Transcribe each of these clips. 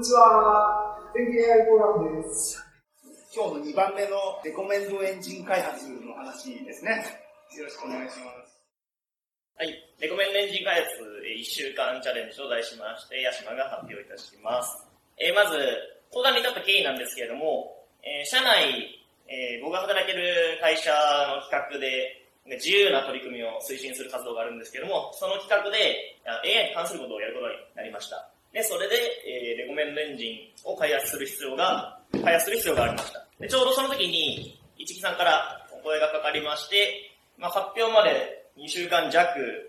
にちは。天気 AI フォーラムです。今日の2番目のレコメンドエンジン開発の話ですね。よろしくお願いします。はい。レコメンドエンジン開発1週間チャレンジと題しまして、ヤシマが発表いたします。えー、まず、相談に至った経緯なんですけれども、えー、社内、えー、僕が働ける会社の企画で、自由な取り組みを推進する活動があるんですけども、その企画で AI に関することをやることになりました。で、それで、えー、レコメンドエンジンを開発する必要が、開発する必要がありました。で、ちょうどその時に、一木さんからお声がかかりまして、まあ、発表まで2週間弱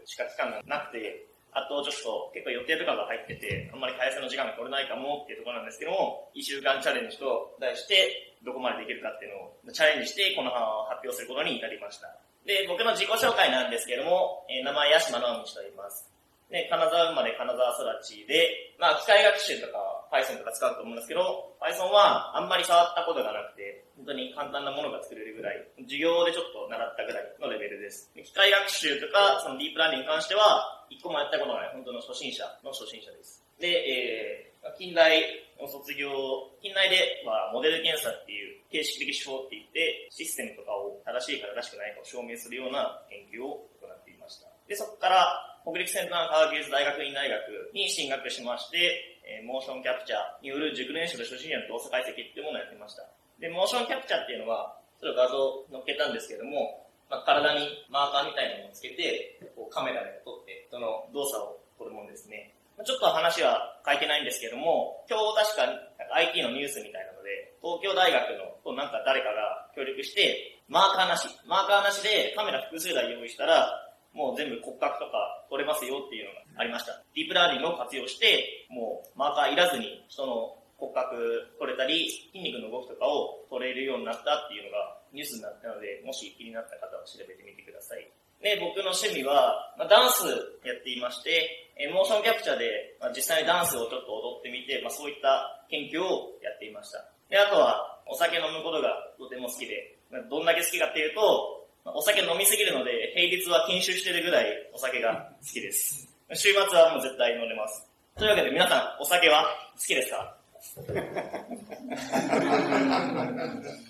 しか期間がなくて、あとちょっと結構予定とかが入ってて、あんまり開発の時間が取れないかもっていうところなんですけども、1週間チャレンジと題して、どこまでできるかっていうのをチャレンジして、この発表することに至りました。で、僕の自己紹介なんですけども、えー、名前、八島直道と言います。で、金沢生まれ金沢育ちで、まあ、機械学習とか Python とか使うと思うんですけど、Python はあんまり触ったことがなくて、本当に簡単なものが作れるぐらい、授業でちょっと習ったぐらいのレベルです。で機械学習とか、そのディープラーニングに関しては、一個もやったことない、本当の初心者の初心者です。で、えー、近代を卒業、近代ではモデル検査っていう形式的手法って言って、システムとかを正しいか正しくないかを証明するような研究を。で、そこから、北陸先端科学技術大学院大学に進学しまして、えー、モーションキャプチャーによる熟練者と初心者の動作解析っていうものをやってました。で、モーションキャプチャーっていうのは、それを画像を載っけたんですけども、まあ、体にマーカーみたいなのをつけて、こうカメラで撮って、その動作を撮るものですね。ちょっと話は書いてないんですけども、今日確か IT のニュースみたいなので、東京大学のとなんか誰かが協力して、マーカーなし、マーカーなしでカメラ複数台用意したら、もう全部骨格とか撮れますよっていうのがありました。ディープラーニングを活用して、もうマーカーいらずに人の骨格撮れたり、筋肉の動きとかを撮れるようになったっていうのがニュースになったので、もし気になった方は調べてみてください。で、僕の趣味は、まあ、ダンスやっていまして、えモーションキャプチャーで、まあ、実際にダンスをちょっと踊ってみて、まあ、そういった研究をやっていました。で、あとは、お酒飲むことがとても好きで、ま、どんだけ好きかっていうと、お酒飲みすぎるので、平日は禁酒してるぐらいお酒が好きです。週末はもう絶対飲んでます。というわけで皆さん、お酒は好きですか？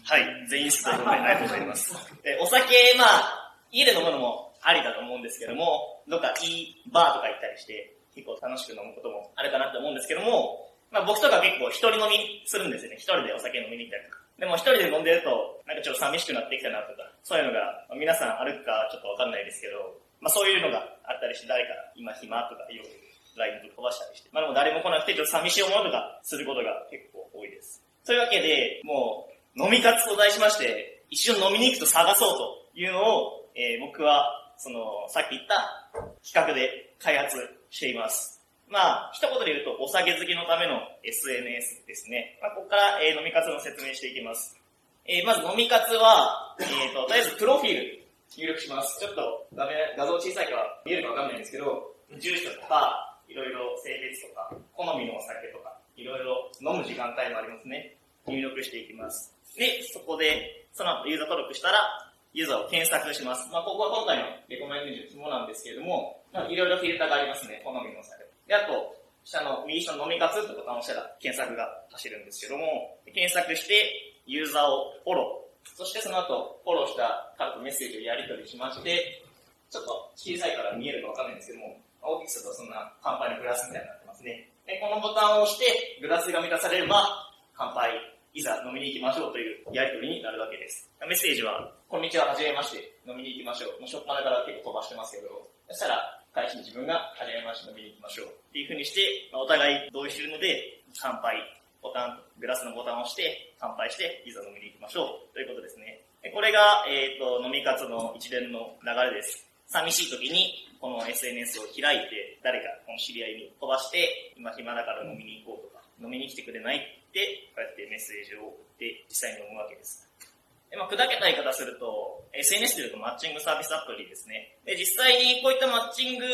はい、全員好きということでありがとうございます。でお酒、まあ、家で飲むのもありだと思うんですけども、どっかいいバーとか行ったりして、結構楽しく飲むこともあるかなと思うんですけども、まあ僕とか結構一人飲みするんですよね。一人でお酒飲みに行ったりとか。でも一人で飲んでると、なんかちょっと寂しくなってきたなとか、そういうのが、皆さんあるかちょっとわかんないですけど、まあそういうのがあったりして、誰か今暇とかよく LINE と飛ばしたりして、まあでも誰も来なくてちょっと寂しい思いとかすることが結構多いです。というわけで、もう飲み活と題しまして、一緒に飲みに行くと探そうというのをえー、僕は、その、さっき言った企画で開発しています。まあ、一言で言うと、お酒好きのための SNS ですね。まあ、ここから、えー、飲み活の説明していきます。えー、まず飲み活は、えっ、ー、と、とりあえずプロフィール入力します。ちょっと画面、画像小さいから見えるかわかんないんですけど、住所とか、いろいろ性別とか、好みのお酒とか、いろいろ飲む時間帯もありますね。入力していきます。で、そこで、その後ユーザー登録したら、ユーザーを検索します。まあ、ここは今回のレコメンドジの肝なんですけれども、まあ、いろいろフィルターがありますね。好みの差で。で、あと、下の右下の飲み活ってボタンを押したら検索が走るんですけども、検索してユーザーをフォロー。そしてその後、フォローした方とメッセージをやり取りしまして、ちょっと小さいから見えるかわかんないんですけども、大きくするとそんな乾杯のグラスみたいになってますね。で、このボタンを押して、グラスが満たされれば、乾杯いざ飲みに行きましょうというやりとりになるわけです。メッセージは、こんにちは、はじめまして、飲みに行きましょう。もうしょっぱなから結構飛ばしてますけど、そしたら、返しに自分が、はじめまし、飲みに行きましょう。っていうふうにして、お互い同意しているので、乾杯、ボタン、グラスのボタンを押して、乾杯して、いざ飲みに行きましょう。ということですね。これが、えっ、ー、と、飲み活の一連の流れです。寂しい時に、この SNS を開いて、誰か、この知り合いに飛ばして、今暇だから飲みに行こうとか、飲みに来てくれないって、こうやってメッセージを送って実際に読むわけです。でまあ、砕けた言い方すると、SNS でいうとマッチングサービスアプリですね。で、実際にこういったマッチング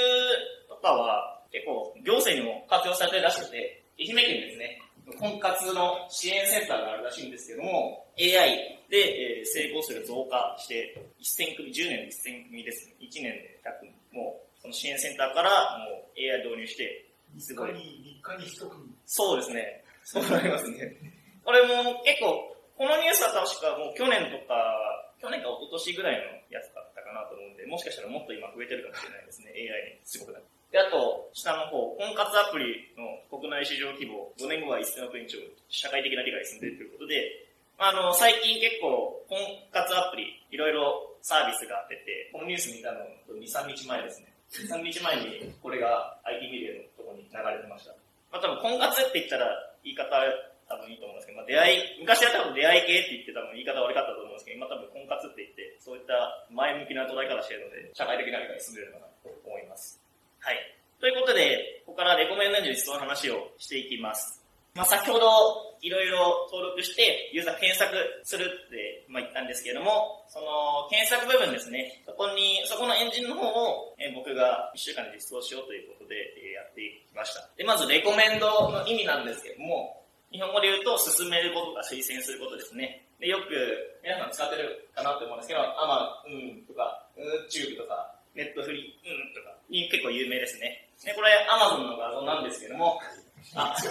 とかは結構行政にも活用されてるらしくて、愛媛県ですね、婚活の支援センターがあるらしいんですけども、AI で、え成功数が増加して、1000組、10年で1000組ですね。1年で100組。もう、その支援センターからもう AI 導入して、すごい。3日に1組。そうですね。そうなりますね。これも結構、このニュースは確かもう去年とか、去年か一昨年ぐらいのやつだったかなと思うんで、もしかしたらもっと今増えてるかもしれないですね、AI にすごくなって。で、あと、下の方、婚活アプリの国内市場規模、5年後は1000億円超、社会的な理解進んでるということで、あの、最近結構、婚活アプリ、いろいろサービスが出て、このニュース見たの2、3日前ですね。2、3日前にこれが IT メディアのところに流れてました。まあ多分婚活って言ったら言い方多分いいと思う、出会い、昔は多分出会い系って言って多分言い方悪かったと思うんですけど、今多分婚活って言って、そういった前向きな捉え方してるので、社会的な理解に進んでるのかなと思います。はい。ということで、ここからレコメンドエンジンにその話をしていきます。まあ、先ほどいろいろ登録してユーザー検索するって、まあ、言ったんですけれども、その検索部分ですね、そこに、そこのエンジンの方を、えー僕が1週間で実装しようということで、えーやっていきました。で、まずレコメンドの意味なんですけれども、日本語で言うと進めることか推薦することですね。で、よく皆さん使ってるかなと思うんですけど、アマ、うんとか、YouTube とか、ネットフリー、うんとか、に結構有名ですね。で、これ Amazon の画像なんですけども、あ、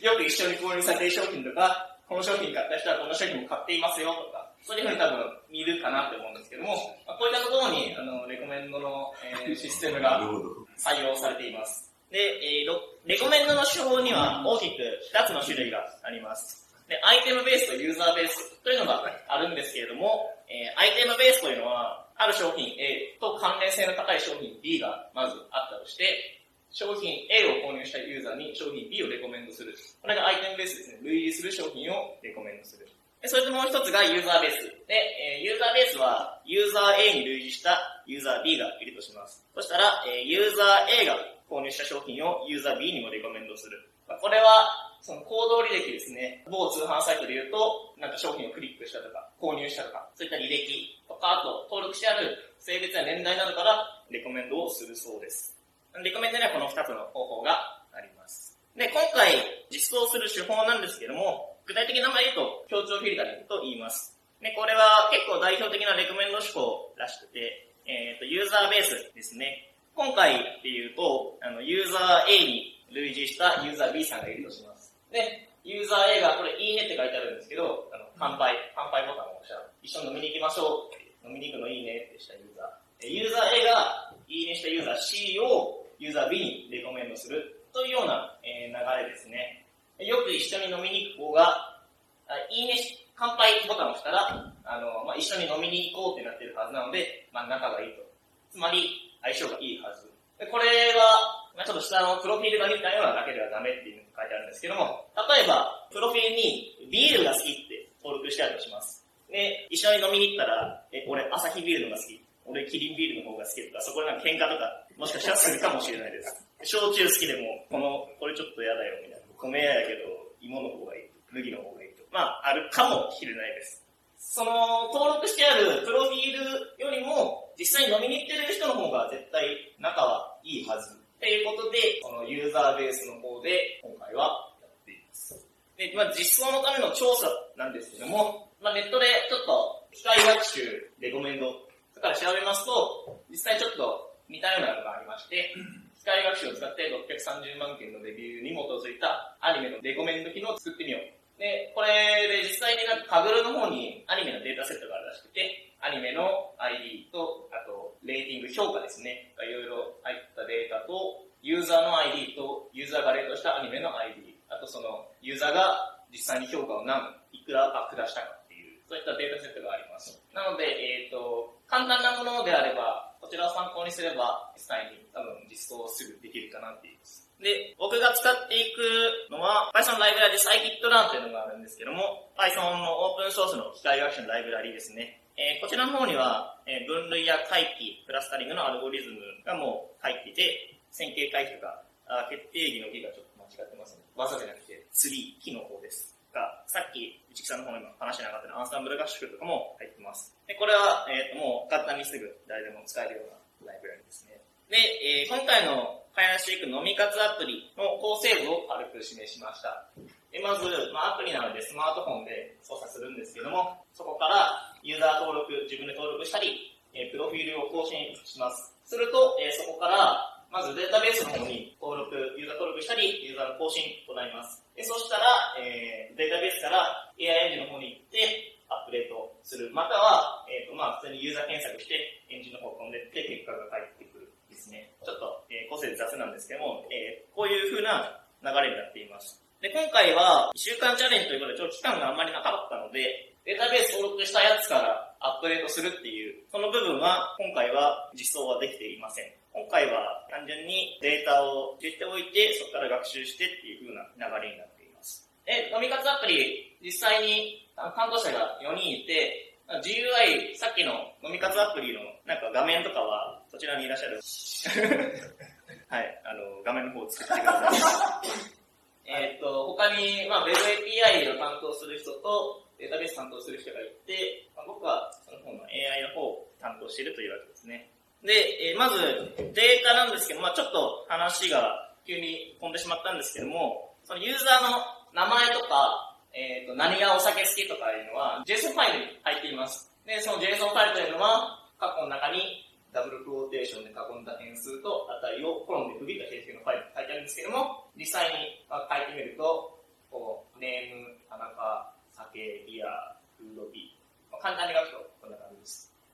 よく一緒に購入されている商品とか、この商品買った人はこの商品も買っていますよとか、そういうふうに多分見るかなと思うんですけども、まあこういったところに、あの、レコメンドの、えーシステムが採用されています。で、えーレコメンドの手法には大きく2つの種類があります。で、アイテムベースとユーザーベースというのがあるんですけれども、えーアイテムベースというのは、ある商品 A と関連性の高い商品 B がまずあったとして、商品 A を購入したユーザーに商品 B をレコメンドする。これがアイテムベースですね。類似する商品をレコメンドする。でそれともう一つがユーザーベース。で、えーユーザーベースは、ユーザー A に類似したユーザー B がいるとします。そしたら、えーユーザー A が購入した商品をユーザー B にもレコメンドする。まあこれは、その行動履歴ですね。某通販サイトで言うと、なんか商品をクリックしたとか、購入したとか、そういった履歴とか、あと登録してある性別や年代などからレコメンドをするそうです。レコメンドにはこの2つの方法があります。で、今回実装する手法なんですけども、具体的な名前言うと、協調フィルタリングと言います。で、これは結構代表的なレコメンド手法らしくて、えっ、と、ユーザーベースですね。今回っていうと、あの、ユーザー A に類似したユーザー B さんがいるとします。で、ユーザー A がこれいいねって書いてあるんですけど、あの、乾杯、乾杯ボタンを押したら、一緒に飲みに行きましょう飲みに行くのいいねってしたユーザー。でユーザー A がいいねしたユーザー C をユーザー B にレコメンドするというような、えー流れですね。よく一緒に飲みに行く方が、あいいねし、乾杯ボタンを押したら、あの、まあ、一緒に飲みに行こうってなってるはずなので、まあ、仲がいいと。つまり、相性がいいはず。でこれは、まあ、ちょっと下のプロフィールが見たようなだけではダメっていうのが書いてあるんですけども、例えば、プロフィールにビールが好きって登録してあるとします。で、一緒に飲みに行ったら、え、俺、アサヒビールのが好き。俺、キリンビールの方が好きとか、そこでなんか喧嘩とか、もしかしたらするかもしれないです。焼酎好きでも、この、これちょっと嫌だよ、みたいな。米屋やけど、芋の方がいい。麦の方がいいと。まあ、あるかもしれないです。その、登録してあるプロフィールよりも、実際に飲みに行ってる人の方が絶対仲はいいはず。っていうことで、このユーザーベースの方で、今回はやっています。で、まあ、実装のための調査なんですけども、まあ、ネットでちょっと機械学習、レコメンドとかで調べますと、実際ちょっと似たようなのがありまして、機械学習を使って630万件のレビューに基づいたアニメのレコメンド機能を作ってみよう。で、これで実際になんかカグルの方にアニメのデータセットがあるらしくて、アニメの ID と、あと、レーティング評価ですね。いろいろ入ったデータと、ユーザーの ID と、ユーザーがレートしたアニメの ID、あとその、ユーザーが実際に評価を何、いくらアップ出したかっていう、そういったデータセットがあります。なので、えっ、と、簡単なものであれば、こちらを参考にすれば、実際に多分実装すぐできるかなっていう。で、僕が使っていくのは、Python ライブラリ Scikit-learn というのがあるんですけども、Python のオープンソースの機械学習のライブラリですね。えーこちらの方には、えー分類や回帰、クラスタリングのアルゴリズムがもう入ってて、線形回帰とか、あ決定義の義がちょっと間違ってますね。技じゃなくて、ツリー、木の方です。が、さっき、内木さんの方にも話しなかったアンサンブル合宿とかも入ってます。で、これは、えっ、と、もう簡単にすぐ誰でも使えるようなライブラリですね。で、えー今回の開発していく飲み活アプリの構成図を軽く示しました。でまず、まあ、アプリなのでスマートフォンで操作するんですけども、そこからユーザー登録、自分で登録したり、えープロフィールを更新します。すると、えーそこから、まずデータベースの方に登録、ユーザー登録したりユーザーの更新となります。でそしたら、えー、データベースから AI エンジンの方に行って、アップデートする。または、えっ、と、まあ、普通にユーザー検索して、エンジンの方飛んでって、結果が返ってくるですね。ちょっと、えー、個性雑なんですけども、えー、こういう風な流れになっています。で、今回は、1週間チャレンジということで、ちょっと期間があんまりなかったので、データベース登録したやつからアップデートするっていう、その部分は、今回は実装はできていません。今回は単純にデータを入れておいて、そこから学習してっていう風な流れになっています。で、飲み活アプリ、実際に担当者が4人いて、GUI、さっきの飲み活アプリのなんか画面とかは、そちらにいらっしゃる。はい、あの、画面の方を作ってください。えっと、他に、まあ、Web API を担当する人と、データベース担当する人がいて、まあ、僕はその方の AI の方を担当しているというわけですね。で、えーまず、データなんですけど、まあちょっと話が急に飛んでしまったんですけども、そのユーザーの名前とか、えっ、と、何がお酒好きとかいうのは、JSON ファイルに入っています。で、その JSON ファイルというのは、括弧の中にダブルクオーテーションで囲んだ変数と値をコロンで区切った形式のファイルに書いてあるんですけども、実際に書いてみると、こう、ネーム、田中、酒、ビア、フードビー、簡単に書くと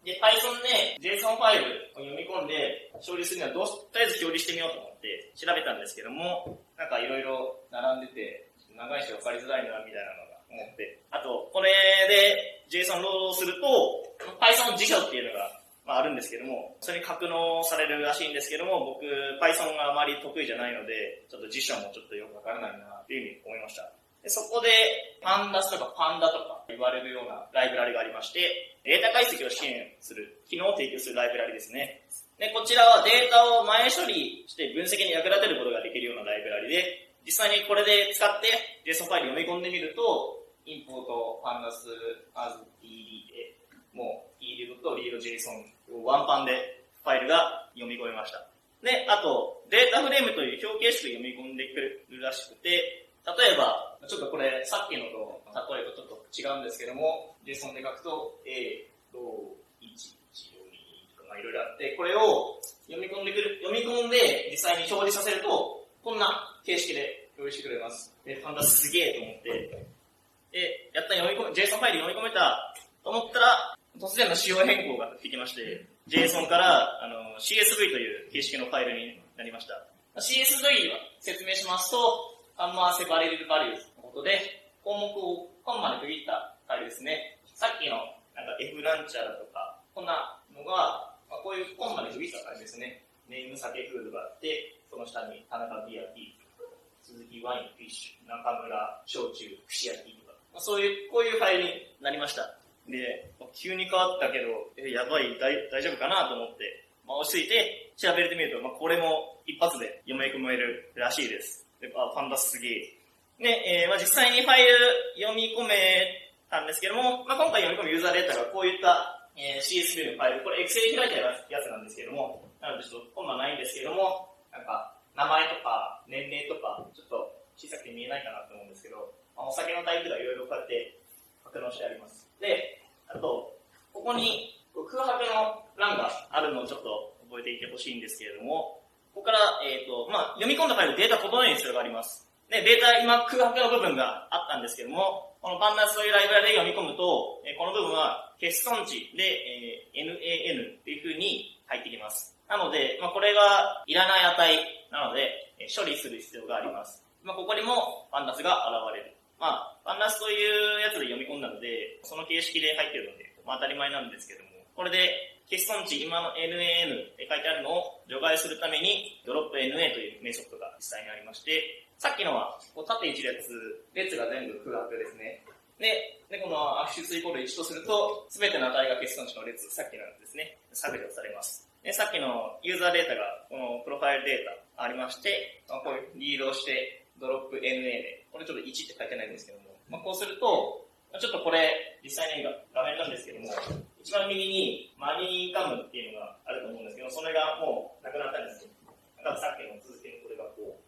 で。Python で JSON ファイルを読み込んで処理するにはどう、とりあえず表示してみようと思って調べたんですけども、なんかいろいろ並んでて、長いし分かりづらいなみたいなのが思って、あと、これで JSON ロードすると、Python 辞書っていうのが、まあ、あるんですけども、それに格納されるらしいんですけども、僕、Python があまり得意じゃないので、ちょっと辞書もちょっとよくわからないなっていうふうに思いました。でそこで、パンダスとかパンダとか言われるようなライブラリがありまして、データ解析を支援する、機能を提供するライブラリですね。で、こちらはデータを前処理して分析に役立てることができるようなライブラリで、実際にこれで使って JSON ファイル読み込んでみると、インポート、パンダス、as ed で、もう ed と readJSON をワンパンでファイルが読み込めました。で、あと、データフレームという表形式で読み込んでくるらしくて、例えば、ちょっとこれ、さっきのと例えとちょっと違うんですけども、JSON で書くと、A、ロー、1、1、2とか、まあいろいろあって、これを読み込んでくる、読み込んで実際に表示させると、こんな形式で表示してくれます。で、ファンダすげえと思って、で、やった読み込め、JSON ファイル読み込めたと思ったら、突然の仕様変更ができまして、JSON からあの CSV という形式のファイルになりました。CSV は説明しますと、カンマーセバレルバリューのことで、項目をコンマで区切ったファイルですね。さっきのなんか F ランチャーだとか、こんなのが、まあ、こういうコンマで区切ったファイルですね。ネーム、酒、フードがあって、その下に田中ビア、ビー、鈴木ワイン、フィッシュ、中村、焼酎、串焼きとか、まあ、そういう、こういうファイルになりました。で、急に変わったけど、え、やばい、大大丈夫かなと思って、まあ、落ち着いて調べてみると、まあ、これも一発で読み込めるらしいです。で、あ、パンダすげえ。で、えーまあ、実際にファイル読み込めたんですけども、まあ、今回読み込むユーザーデータがこういった、えー CSV のファイル、これ Excel 開いたやつなんですけども、なのでちょっとコンマないんですけども、なんか、名前とか年齢とか、ちょっと小さくて見えないかなと思うんですけど、まあ、お酒のタイプがいろいろこうやって格納してあります。で、あと、ここに空白の欄があるのをちょっと覚えていてほしいんですけれども、ここから、えっ、と、まあ、読み込んだファイルデータ整える必要があります。で、データ、今空白の部分があったんですけども、このパンダスというライブラリで読み込むと、えこの部分は欠損値で、えー NAN っていう風に入ってきます。なので、まあ、これがいらない値なので、え処理する必要があります。まあ、ここにもパンダスが現れる。まあ、パンダスというやつで読み込んだので、その形式で入っているので、まあ、当たり前なんですけども、これで欠損値、今の NAN って書いてあるのを除外するために、ドロップ NA というメソッドが実際にありまして、さっきのは、こう縦一列、列が全部空白ですね。で、で、このアクシスイコール1とすると、すべての値が欠損値の列、さっきのやつですね、削除されます。で、さっきのユーザーデータが、このプロファイルデータありまして、まあこういうリードをして、ドロップ NA で、これちょっと1って書いてないんですけども、まあ、こうすると、ちょっとこれ、実際に画面なんですけども、一番右にマニーカムっていうのがあると思うんですけど、それがもうなくなったんですよ。だからさっきの続きのこれがこ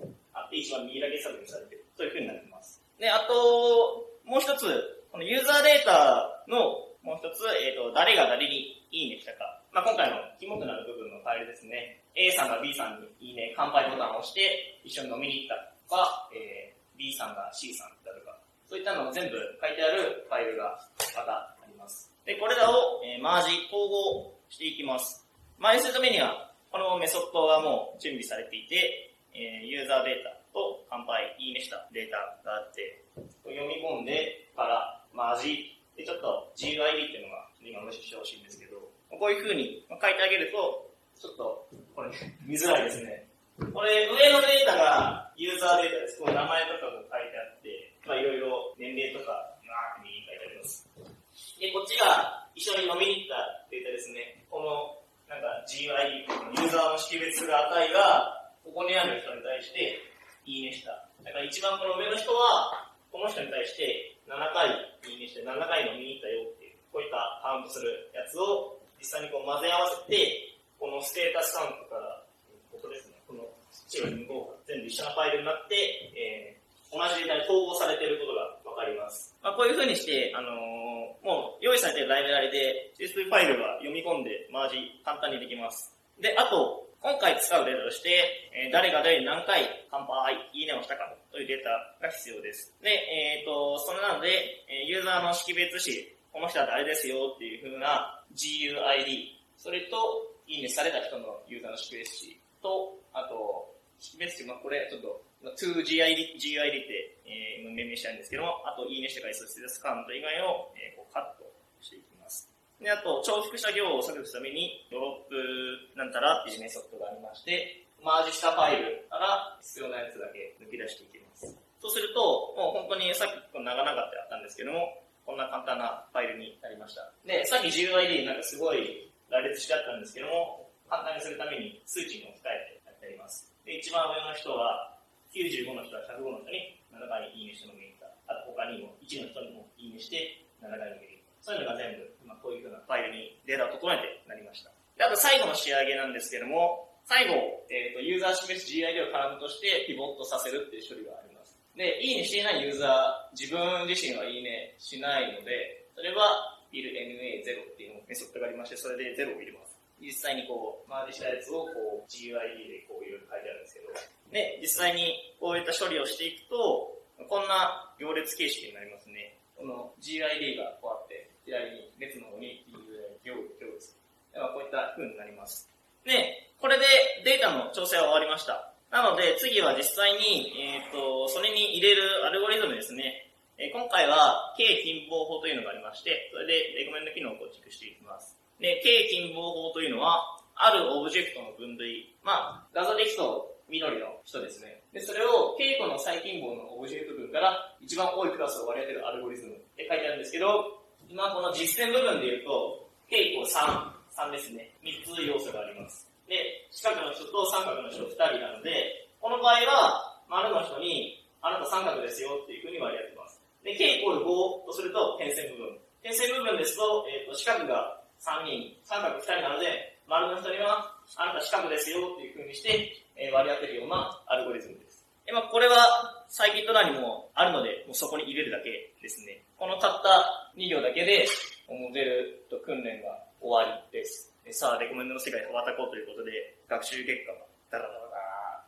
う、あって一番右だけ削除されてる。そういう風になってます。で、あと、もう一つ、このユーザーデータのもう一つ、えっ、と、誰が誰にいいねしたか。まあ、今回の肝となる部分のファイルですね。A さんが B さんにいいね、乾杯ボタンを押して一緒に飲みに行ったとか、えー、B さんが C さんだとか、そういったのを全部書いてあるファイルがまた。で、これらを、えー、マージ、統合していきます。マージするためには、このメソッドがもう準備されていて、えー、ユーザーデータと乾杯、いいねしたデータがあって、読み込んでからマージ、で、ちょっと GUID っていうのが今無視してほしいんですけど、こういう風に書いてあげると、ちょっと、これ、見づらいですね。これ、上のデータがユーザーデータです。こう名前とかが書いてあって、まあいろいろ年齢とか、まあ、右に書いて。で、こっちが一緒に飲みに行ったデータですね。この、なんか GUID、ユーザーの識別する値が、ここにある人に対して、いいねした。だから一番この上の人は、この人に対して7回いいねして、7回飲みに行ったよっていう、こういったカウントするやつを実際にこう混ぜ合わせて、このステータスカウントから、ここですね、この白い向こうが全部一緒なファイルになって、えー同じデータに統合されていることがわかります。まあ、こういう風にして、あのーもう用意されているライブラリで CSV ファイルが読み込んでマージ簡単にできます。で、あと、今回使うデータとして、えー誰が誰に何回乾杯、いいねをしたかというデータが必要です。で、えっ、と、それなので、ユーザーの識別子、この人は誰ですよっていう風な GUID、それと、いいねされた人のユーザーの識別子と、あと、識別子、まあ、これちょっと、2GID、GID って、えー、命名したいんですけども、あと、いいねして回数ステータスカウント以外を、えーこうカットしていきます。で、あと、重複した行を削除するために、ドロップなんたらっていうメソッドがありまして、マージしたファイルから必要なやつだけ抜き出していきます。そうすると、もう本当にさっきこの長々ってあったんですけども、こんな簡単なファイルになりました。で、さっき GUID なんかすごい羅列してあったんですけども、簡単にするために数値に置き換えてやってあります。で、一番上の人は、95の人は105の人に7回いいねして飲みに行った。あと他にも1の人にもいいねして7回飲みに行った。そういうのが全部、まあ、こういうふうなファイルにデータを整えてなりました。で、あと最後の仕上げなんですけども、最後、えっ、と、ユーザー識別 GID をカラムとしてピボットさせるっていう処理があります。で、いいねしていないユーザー、自分自身はいいねしないので、それは billNA0 っていうメソッドがありまして、それで0を入れます。実際にこう、マージしたやつをこう GID でこういろいろ書いてあるんですけど、で、実際にこういった処理をしていくと、こんな行列形式になりますね。この GID がこうあって、左に列の方に行行で。はこういった風になります。で、これでデータの調整は終わりました。なので次は実際に、えっ、と、それに入れるアルゴリズムですね。えー今回は K 近傍法というのがありまして、それでレコメンド機能を構築していきます。で、K 近傍法というのは、あるオブジェクトの分類。まあ、画像でいくと緑の人ですね。で、それを K 個の最近傍のオブジェクト群から一番多いクラスを割り当てるアルゴリズムって書いてあるんですけど、今この実践部分で言うと、K イコール3、3ですね。3つ要素があります。で、四角の人と三角の人2人なので、この場合は、丸の人に、あなた三角ですよっていうふうに割り当てます。で、K イコール5とすると点線部分。点線部分ですと、えっ、と、四角が3人、三角2人なので、丸の人には、あなた四角ですよっていうふうにして、割り当てるようなアルゴリズムです。でまあ、これは、サイキット欄にもあるので、もうそこに入れるだけですね。このたった2行だけで、モデルと訓練が終わりです。でさあ、レコメンドの世界へ羽ばたこうということで、学習結果がダラダラダラ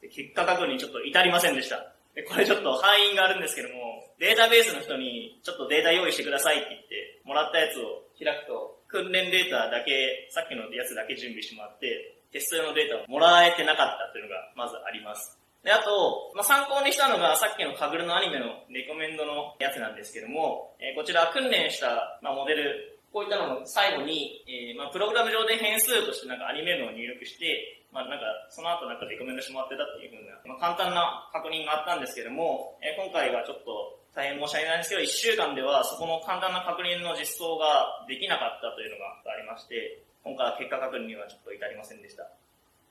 で結果確認ちょっと至りませんでした。でこれちょっと範囲があるんですけども、データベースの人にちょっとデータ用意してくださいって言って、もらったやつを開くと、訓練データだけ、さっきのやつだけ準備してもらって、テスト用のデータをもらえてなかったというのがまずあります。で、あと、まあ、参考にしたのがさっきのカグルのアニメのレコメンドのやつなんですけども、えーこちら訓練した、まあ、モデル、こういったのの最後に、えーまあ、プログラム上で変数としてなんかアニメのを入力して、まあ、なんか、その後なんかレコメンドしてもらってたっていうふうな、まあ、簡単な確認があったんですけども、えー今回はちょっと大変申し訳ないんですけど、1週間ではそこの簡単な確認の実装ができなかったというのがありまして、今回は結果確認にはちょっと至りませんでした。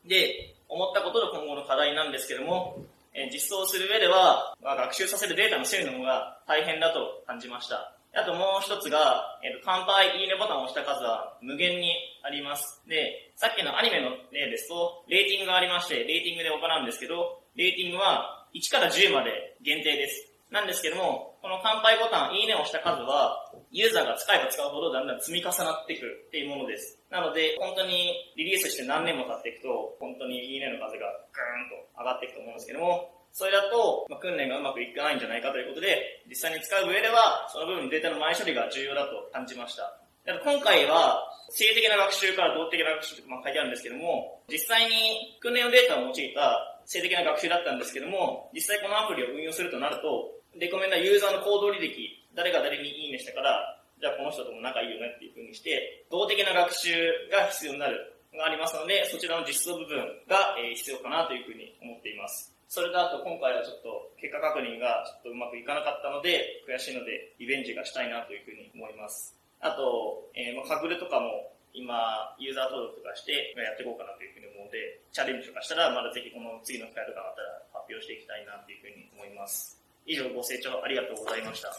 で、思ったことと今後の課題なんですけども、えー実装する上では、まあ、学習させるデータの整理の方が大変だと感じました。あともう一つが、えっ、と、乾杯、いいねボタンを押した数は無限にあります。で、さっきのアニメの例ですと、レーティングがありまして、レーティングで行うんですけど、レーティングは1から10まで限定です。なんですけども、この乾杯ボタン、いいねを押した数は、ユーザーが使えば使うほどだんだん積み重なっていくっていうものです。なので、本当にリリースして何年も経っていくと、本当にいいねの数がグーンと上がっていくと思うんですけども、それだと、まあ、訓練がうまくいかないんじゃないかということで、実際に使う上では、その部分データの前処理が重要だと感じました。で今回は、性的な学習から動的な学習とまあ書いてあるんですけども、実際に訓練用データを用いた性的な学習だったんですけども、実際このアプリを運用するとなると、レコメンダーユーザーの行動履歴、誰が誰にいいねしたから、じゃあこの人とも仲いいよねっていう風にして、動的な学習が必要になるがありますので、そちらの実装部分が、えー必要かなという風に思っています。それだと今回はちょっと結果確認がちょっとうまくいかなかったので、悔しいのでリベンジがしたいなという風に思います。あと、えー、まあ、カグルとかも今、ユーザー登録とかしてやっていこうかなというふうに思うので、チャレンジとかしたら、まだぜひこの次の機会とかあったら発表していきたいなというふうに思います。以上、ご清聴ありがとうございました。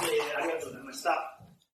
えーありがとうございました。